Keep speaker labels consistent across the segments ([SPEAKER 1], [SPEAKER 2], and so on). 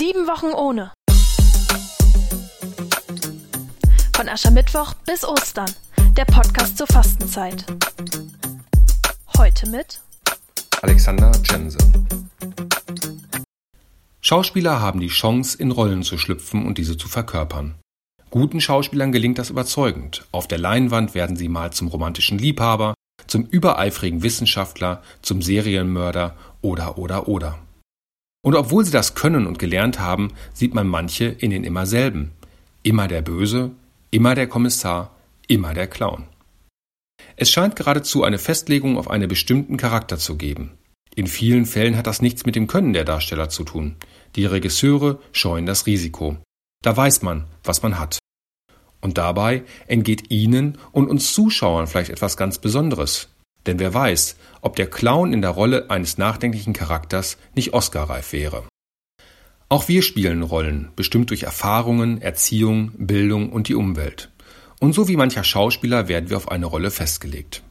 [SPEAKER 1] Sieben Wochen ohne. Von Aschermittwoch bis Ostern. Der Podcast zur Fastenzeit. Heute mit
[SPEAKER 2] Alexander Jense. Schauspieler haben die Chance, in Rollen zu schlüpfen und diese zu verkörpern. Guten Schauspielern gelingt das überzeugend. Auf der Leinwand werden sie mal zum romantischen Liebhaber, zum übereifrigen Wissenschaftler, zum Serienmörder oder oder oder. Und obwohl sie das können und gelernt haben, sieht man manche in den immer selben. Immer der Böse, immer der Kommissar, immer der Clown. Es scheint geradezu eine Festlegung auf einen bestimmten Charakter zu geben. In vielen Fällen hat das nichts mit dem Können der Darsteller zu tun. Die Regisseure scheuen das Risiko. Da weiß man, was man hat. Und dabei entgeht Ihnen und uns Zuschauern vielleicht etwas ganz Besonderes. Denn wer weiß, ob der Clown in der Rolle eines nachdenklichen Charakters nicht Oscarreif wäre. Auch wir spielen Rollen, bestimmt durch Erfahrungen, Erziehung, Bildung und die Umwelt. Und so wie mancher Schauspieler werden wir auf eine Rolle festgelegt.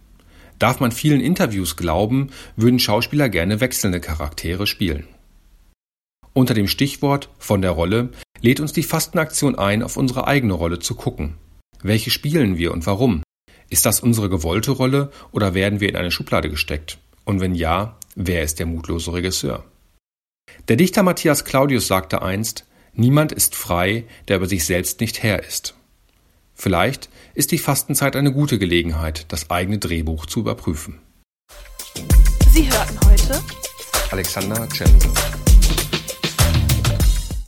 [SPEAKER 2] Darf man vielen Interviews glauben, würden Schauspieler gerne wechselnde Charaktere spielen. Unter dem Stichwort von der Rolle lädt uns die Fastenaktion ein, auf unsere eigene Rolle zu gucken. Welche spielen wir und warum? Ist das unsere gewollte Rolle oder werden wir in eine Schublade gesteckt? Und wenn ja, wer ist der mutlose Regisseur? Der Dichter Matthias Claudius sagte einst, Niemand ist frei, der über sich selbst nicht Herr ist. Vielleicht ist die Fastenzeit eine gute Gelegenheit, das eigene Drehbuch zu überprüfen.
[SPEAKER 1] Sie hörten heute
[SPEAKER 2] Alexander Jensen